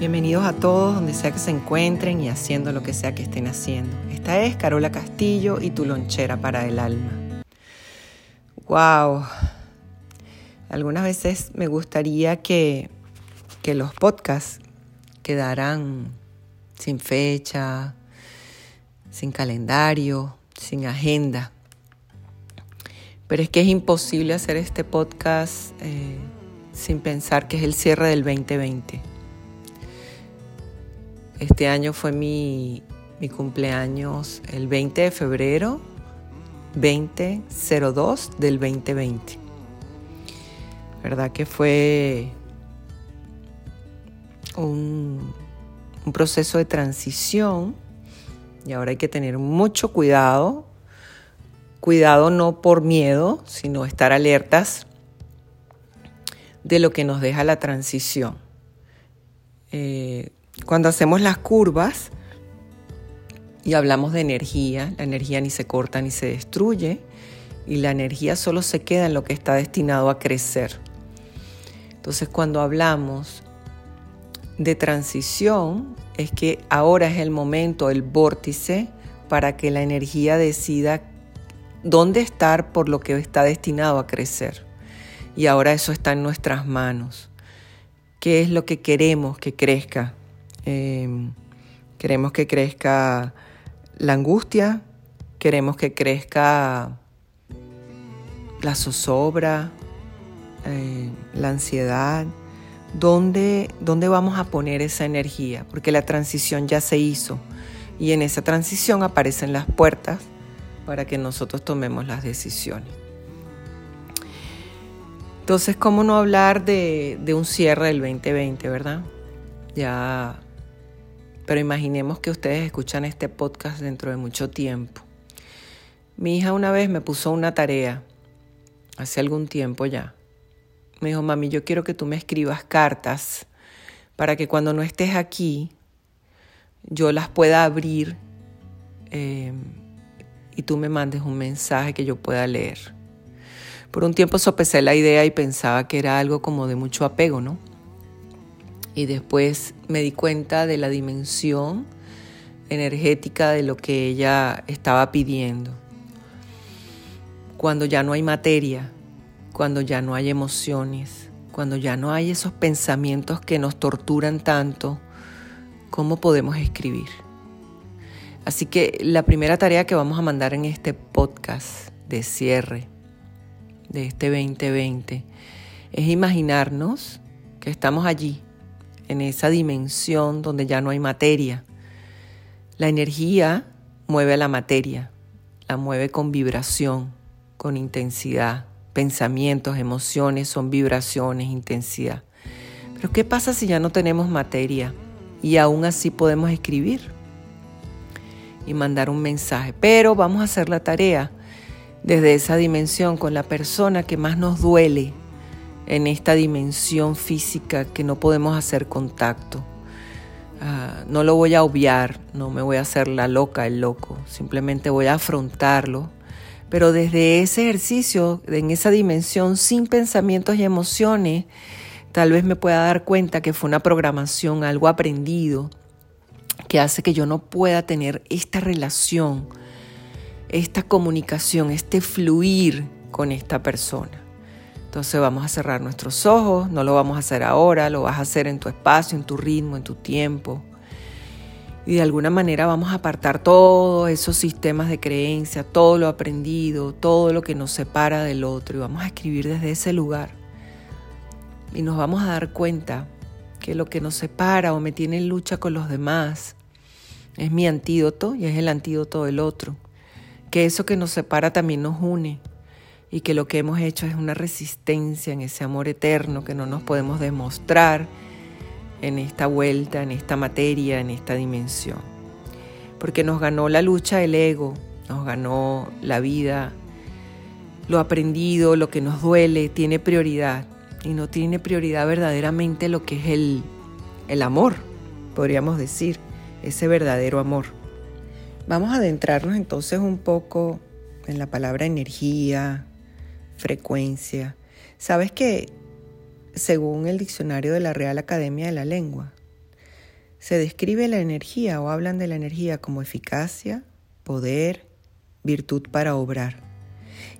Bienvenidos a todos donde sea que se encuentren y haciendo lo que sea que estén haciendo. Esta es Carola Castillo y tu lonchera para el alma. Wow. Algunas veces me gustaría que, que los podcasts quedaran sin fecha, sin calendario, sin agenda. Pero es que es imposible hacer este podcast eh, sin pensar que es el cierre del 2020 este año fue mi, cumpleaños el 20 de febrero 2002 del 2020. ¿Verdad que fue un, proceso de transición y ahora hay que tener mucho cuidado. Cuidado no por miedo, sino estar alertas de lo que nos deja la transición. Eh, cuando hacemos las curvas y hablamos de energía, la energía ni se corta ni se destruye y la energía solo se queda en lo que está destinado a crecer. Entonces cuando hablamos de transición es que ahora es el momento, el vórtice, para que la energía decida dónde estar por lo que está destinado a crecer. Y ahora eso está en nuestras manos. ¿Qué es lo que queremos que crezca? Em, queremos que crezca la angustia, queremos que crezca la zozobra, eh, la ansiedad. ¿Dónde, ¿Dónde vamos a poner esa energía? Porque la transición ya se hizo y en esa transición aparecen las puertas para que nosotros tomemos las decisiones. Entonces, ¿cómo no hablar de, de un cierre del 2020, verdad? Ya pero imaginemos que ustedes escuchan este podcast dentro de mucho tiempo. Mi hija una vez me puso una tarea, hace algún tiempo ya. Me dijo, mami, yo quiero que tú me escribas cartas para que cuando no estés aquí, yo las pueda abrir eh, y tú me mandes un mensaje que yo pueda leer. Por un tiempo sopesé la idea y pensaba que era algo como de mucho apego, ¿no? Y después me di cuenta de la dimensión energética de lo que ella estaba pidiendo. Cuando ya no hay materia, cuando ya no hay emociones, cuando ya no hay esos pensamientos que nos torturan tanto, ¿cómo podemos escribir? Así que la primera tarea que vamos a mandar en este podcast de cierre de este 2020 es imaginarnos que estamos allí en esa dimensión donde ya no hay materia. La energía mueve a la materia, la mueve con vibración, con intensidad. Pensamientos, emociones son vibraciones, intensidad. Pero ¿qué pasa si ya no tenemos materia y aún así podemos escribir y mandar un mensaje? Pero vamos a hacer la tarea desde esa dimensión con la persona que más nos duele, en esta dimensión física que no podemos hacer contacto. Ah, no lo voy a obviar, no me voy a hacer la loca, el loco, simplemente voy a afrontarlo, pero desde ese ejercicio, en esa dimensión, sin pensamientos y emociones, tal vez me pueda dar cuenta que fue una programación, algo aprendido, que hace que yo no pueda tener esta relación, esta comunicación, este fluir con esta persona. Entonces vamos a cerrar nuestros ojos, no lo vamos a hacer ahora, lo vas a hacer en tu espacio, en tu ritmo, en tu tiempo. Y de alguna manera vamos a apartar todos esos sistemas de creencia, todo lo aprendido, todo lo que nos separa del otro y vamos a escribir desde ese lugar. Y nos vamos a dar cuenta que lo que nos separa o me tiene en lucha con los demás es mi antídoto y es el antídoto del otro. que eso que nos separa también nos une y que lo que hemos hecho es una resistencia en ese amor eterno que no nos podemos demostrar en esta vuelta, en esta materia, en esta dimensión. Porque nos ganó la lucha del ego, nos ganó la vida, lo aprendido, lo que nos duele, tiene prioridad y no tiene prioridad verdaderamente lo que es el, el amor, podríamos decir, ese verdadero amor. Vamos a adentrarnos entonces un poco en la palabra energía, frecuencia. Sabes que según el diccionario de la Real Academia de la Lengua, se describe la energía o hablan de la energía como eficacia, poder, virtud para obrar.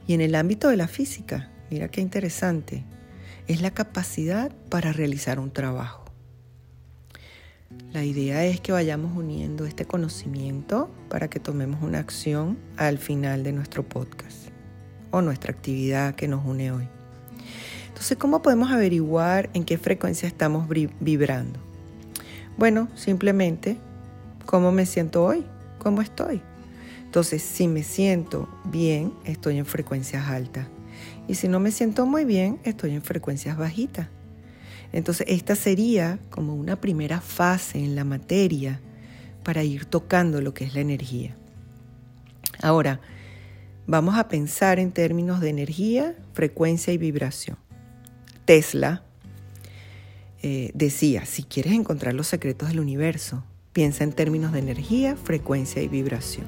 Y en el ámbito de la física, mira qué interesante, es la capacidad para realizar un trabajo. La idea es que vayamos uniendo este conocimiento para que tomemos una acción al final de nuestro podcast o nuestra actividad que nos une hoy. Entonces, ¿cómo podemos averiguar en qué frecuencia estamos vibrando? Bueno, simplemente, ¿cómo me siento hoy? ¿Cómo estoy? Entonces, si me siento bien, estoy en frecuencias altas. Y si no me siento muy bien, estoy en frecuencias bajitas. Entonces, esta sería como una primera fase en la materia para ir tocando lo que es la energía. Ahora, vamos a pensar en términos de energía, frecuencia y vibración. Tesla eh, decía, si quieres encontrar los secretos del universo, piensa en términos de energía, frecuencia y vibración.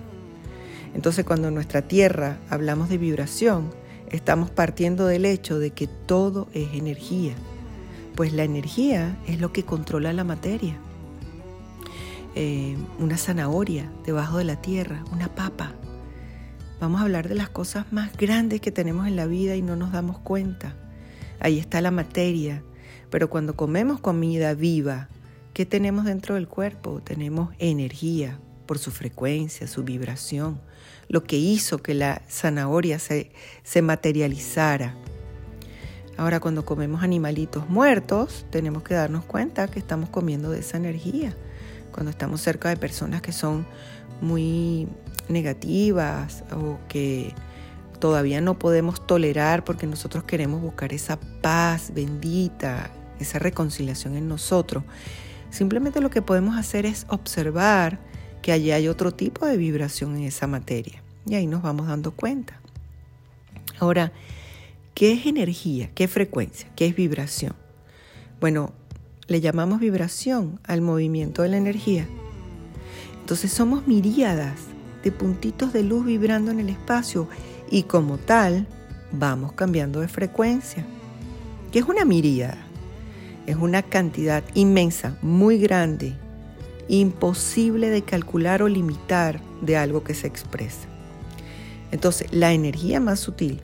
Entonces cuando en nuestra Tierra hablamos de vibración, estamos partiendo del hecho de que todo es energía, pues la energía es lo que controla la materia. Eh, una zanahoria debajo de la tierra, una papa. Vamos a hablar de las cosas más grandes que tenemos en la vida y no nos damos cuenta ahí está la materia. Pero cuando comemos comida viva, ¿qué tenemos dentro del cuerpo? Tenemos energía por su frecuencia, su vibración, lo que hizo que la zanahoria se, se materializara. Ahora cuando comemos animalitos muertos, tenemos que darnos cuenta que estamos comiendo de esa energía. Cuando estamos cerca de personas que son muy negativas o que todavía no podemos tolerar porque nosotros queremos buscar esa paz bendita, esa reconciliación en nosotros. Simplemente lo que podemos hacer es observar que allí hay otro tipo de vibración en esa materia. Y ahí nos vamos dando cuenta. Ahora, ¿qué es energía? ¿Qué frecuencia? ¿Qué es vibración? Bueno, le llamamos vibración al movimiento de la energía. Entonces somos miríadas de puntitos de luz vibrando en el espacio y como tal vamos cambiando de frecuencia. ¿Qué es una miríada? Es una cantidad inmensa, muy grande, imposible de calcular o limitar de algo que se expresa. Entonces, la energía más sutil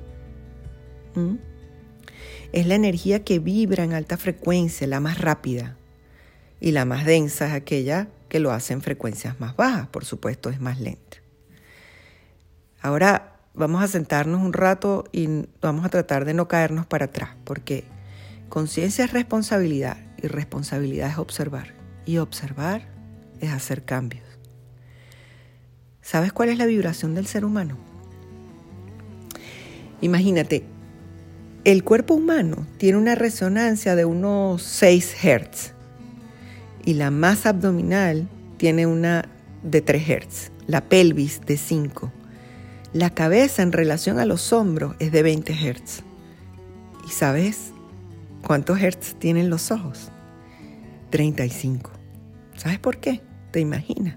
es la energía que vibra en alta frecuencia, la más rápida. Y la más densa es aquella que lo hace en frecuencias más bajas, por supuesto, es más lenta. Ahora, vamos a sentarnos un rato y vamos a tratar de no caernos para atrás, porque conciencia es responsabilidad y responsabilidad es observar. Y observar es hacer cambios. ¿Sabes cuál es la vibración del ser humano? Imagínate, el cuerpo humano tiene una resonancia de unos 6 Hz y la masa abdominal tiene una de 3 Hz, la pelvis de 5 la cabeza en relación a los hombros es de 20 Hz. ¿Y sabes cuántos Hz tienen los ojos? 35. ¿Sabes por qué? ¿Te imaginas?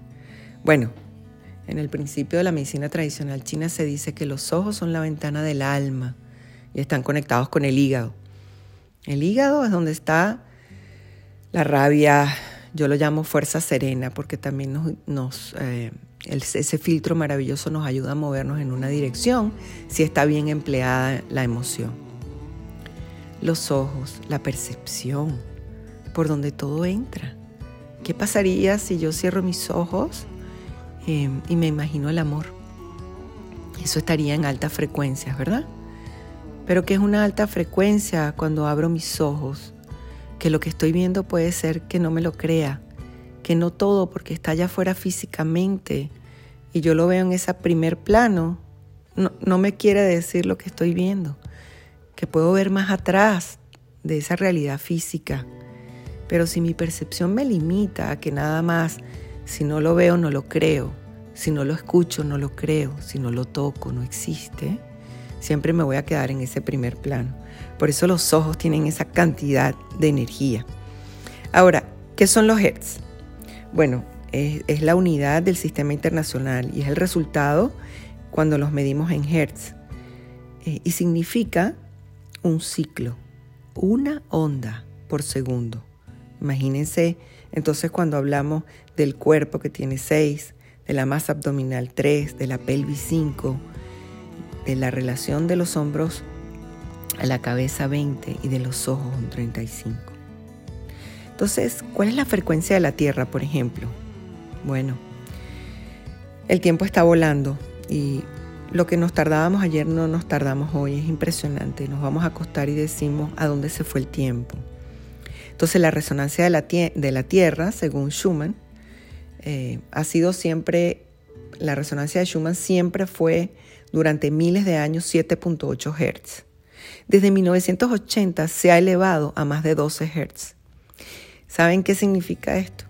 Bueno, en el principio de la medicina tradicional china se dice que los ojos son la ventana del alma y están conectados con el hígado. El hígado es donde está la rabia, yo lo llamo fuerza serena porque también nos, eh, ese filtro maravilloso nos ayuda a movernos en una dirección si está bien empleada la emoción. Los ojos, la percepción, por donde todo entra. ¿Qué pasaría si yo cierro mis ojos em, y me imagino el amor? Eso estaría en altas frecuencias, ¿verdad? Pero ¿qué es una alta frecuencia cuando abro mis ojos? Que lo que estoy viendo puede ser que no me lo crea, que no todo porque está allá afuera físicamente y yo lo veo en ese primer plano, no, me quiere decir lo que estoy viendo, que puedo ver más atrás de esa realidad física. Pero si mi percepción me limita a que nada más, si no lo veo, no lo creo, si no lo escucho, no lo creo, si no lo toco, no existe, siempre me voy a quedar en ese primer plano. Por eso los ojos tienen esa cantidad de energía. Ahora, ¿qué son los hertz? Bueno, es, la unidad del sistema internacional y es el resultado cuando los medimos en hertz. Eh, y significa un ciclo, una onda por segundo. Imagínense entonces cuando hablamos del cuerpo que tiene 6, de la masa abdominal 3, de la pelvis 5, de la relación de los hombros a la cabeza 20 y de los ojos un 35. Entonces, ¿cuál es la frecuencia de la Tierra, por ejemplo? Bueno, el tiempo está volando y lo que nos tardábamos ayer no nos tardamos hoy, es impresionante. Nos vamos a acostar y decimos a dónde se fue el tiempo. Entonces la resonancia de la, de la Tierra, según Schumann, eh, ha sido siempre, la resonancia de Schumann siempre fue durante miles de años 7.8 Hz. Desde 1980 se ha elevado a más de 12 Hz. ¿Saben qué significa esto?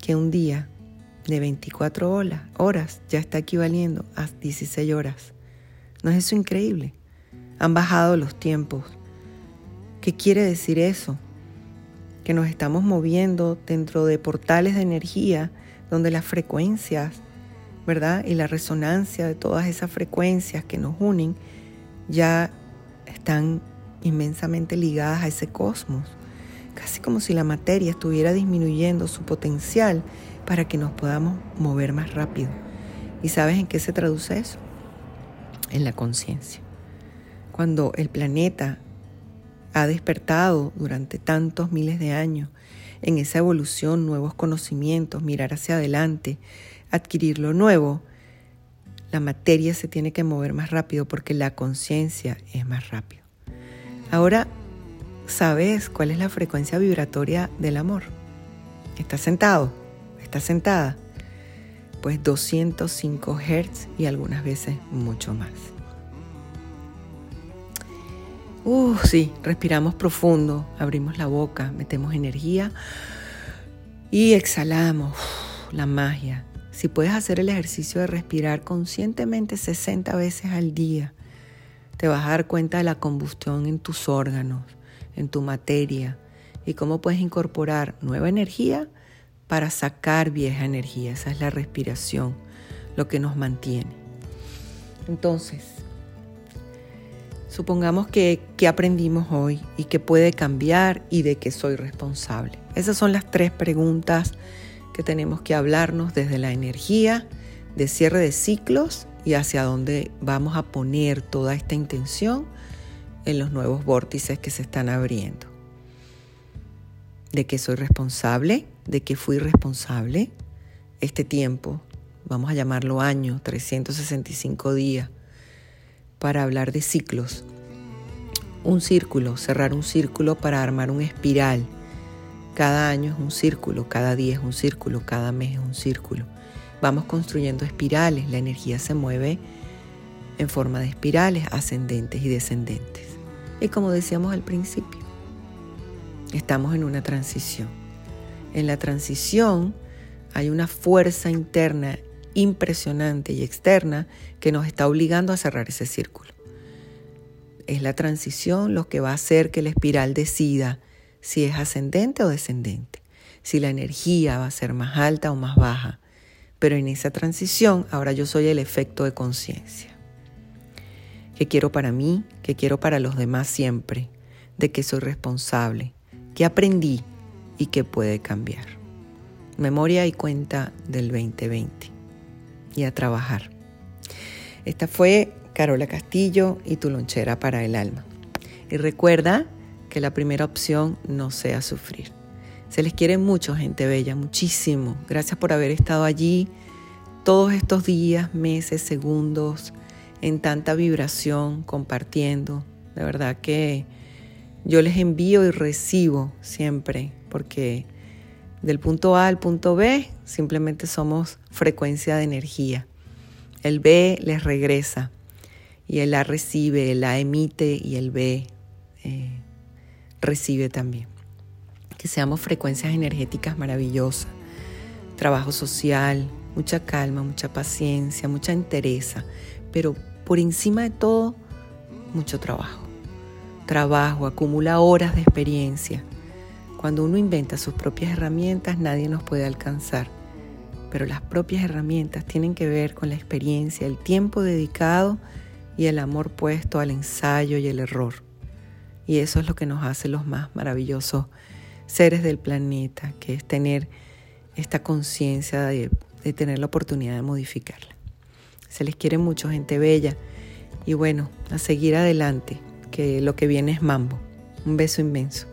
Que un día de 24 horas, ya está equivaliendo a 16 horas. ¿No es eso increíble? Han bajado los tiempos. ¿Qué quiere decir eso? Que nos estamos moviendo dentro de portales de energía donde las frecuencias, ¿verdad? Y la resonancia de todas esas frecuencias que nos unen ya están inmensamente ligadas a ese cosmos. Casi como si la materia estuviera disminuyendo su potencial para que nos podamos mover más rápido. ¿Y sabes en qué se traduce eso? En la conciencia. Cuando el planeta ha despertado durante tantos miles de años en esa evolución, nuevos conocimientos, mirar hacia adelante, adquirir lo nuevo, la materia se tiene que mover más rápido porque la conciencia es más rápido. Ahora, ¿sabes cuál es la frecuencia vibratoria del amor? Estás sentado está sentada, pues 205 Hz y algunas veces mucho más. Uh, sí, respiramos profundo, abrimos la boca, metemos energía y exhalamos la magia. Si puedes hacer el ejercicio de respirar conscientemente 60 veces al día, te vas a dar cuenta de la combustión en tus órganos, en tu materia y cómo puedes incorporar nueva energía para sacar vieja energía. Esa es la respiración, lo que nos mantiene. Entonces, supongamos que, que aprendimos hoy y que puede cambiar y de que soy responsable. Esas son las tres preguntas que tenemos que hablarnos desde la energía de cierre de ciclos y hacia dónde vamos a poner toda esta intención en los nuevos vórtices que se están abriendo. De que soy responsable, de que fui responsable este tiempo, vamos a llamarlo año, 365 días, para hablar de ciclos. Un círculo, cerrar un círculo para armar un espiral. Cada año es un círculo, cada día es un círculo, cada mes es un círculo. Vamos construyendo espirales, la energía se mueve en forma de espirales ascendentes y descendentes. Y como decíamos al principio, estamos en una transición en la transición hay una fuerza interna impresionante y externa que nos está obligando a cerrar ese círculo. Es la transición lo que va a hacer que la espiral decida si es ascendente o descendente, si la energía va a ser más alta o más baja. Pero en esa transición ahora yo soy el efecto de conciencia. ¿Qué quiero para mí? ¿Qué quiero para los demás siempre? ¿De qué soy responsable? ¿Qué aprendí? y que puede cambiar. Memoria y cuenta del 2020. Y a trabajar. Esta fue Carola Castillo y tu lonchera para el alma. Y recuerda que la primera opción no sea sufrir. Se les quiere mucho, gente bella, muchísimo. Gracias por haber estado allí todos estos días, meses, segundos, en tanta vibración, compartiendo. De verdad que yo les envío y recibo siempre porque del punto A al punto B simplemente somos frecuencia de energía. El B les regresa y el A recibe, el A emite y el B eh, recibe también. Que seamos frecuencias energéticas maravillosas, trabajo social, mucha calma, mucha paciencia, mucha entereza, pero por encima de todo, mucho trabajo. Trabajo, acumula horas de experiencia. Cuando uno inventa sus propias herramientas, nadie nos puede alcanzar. Pero las propias herramientas tienen que ver con la experiencia, el tiempo dedicado y el amor puesto al ensayo y el error. Y eso es lo que nos hace los más maravillosos seres del planeta, que es tener esta conciencia de, de tener la oportunidad de modificarla. Se les quiere mucho, gente bella. Y bueno, a seguir adelante, que lo que viene es mambo. Un beso inmenso.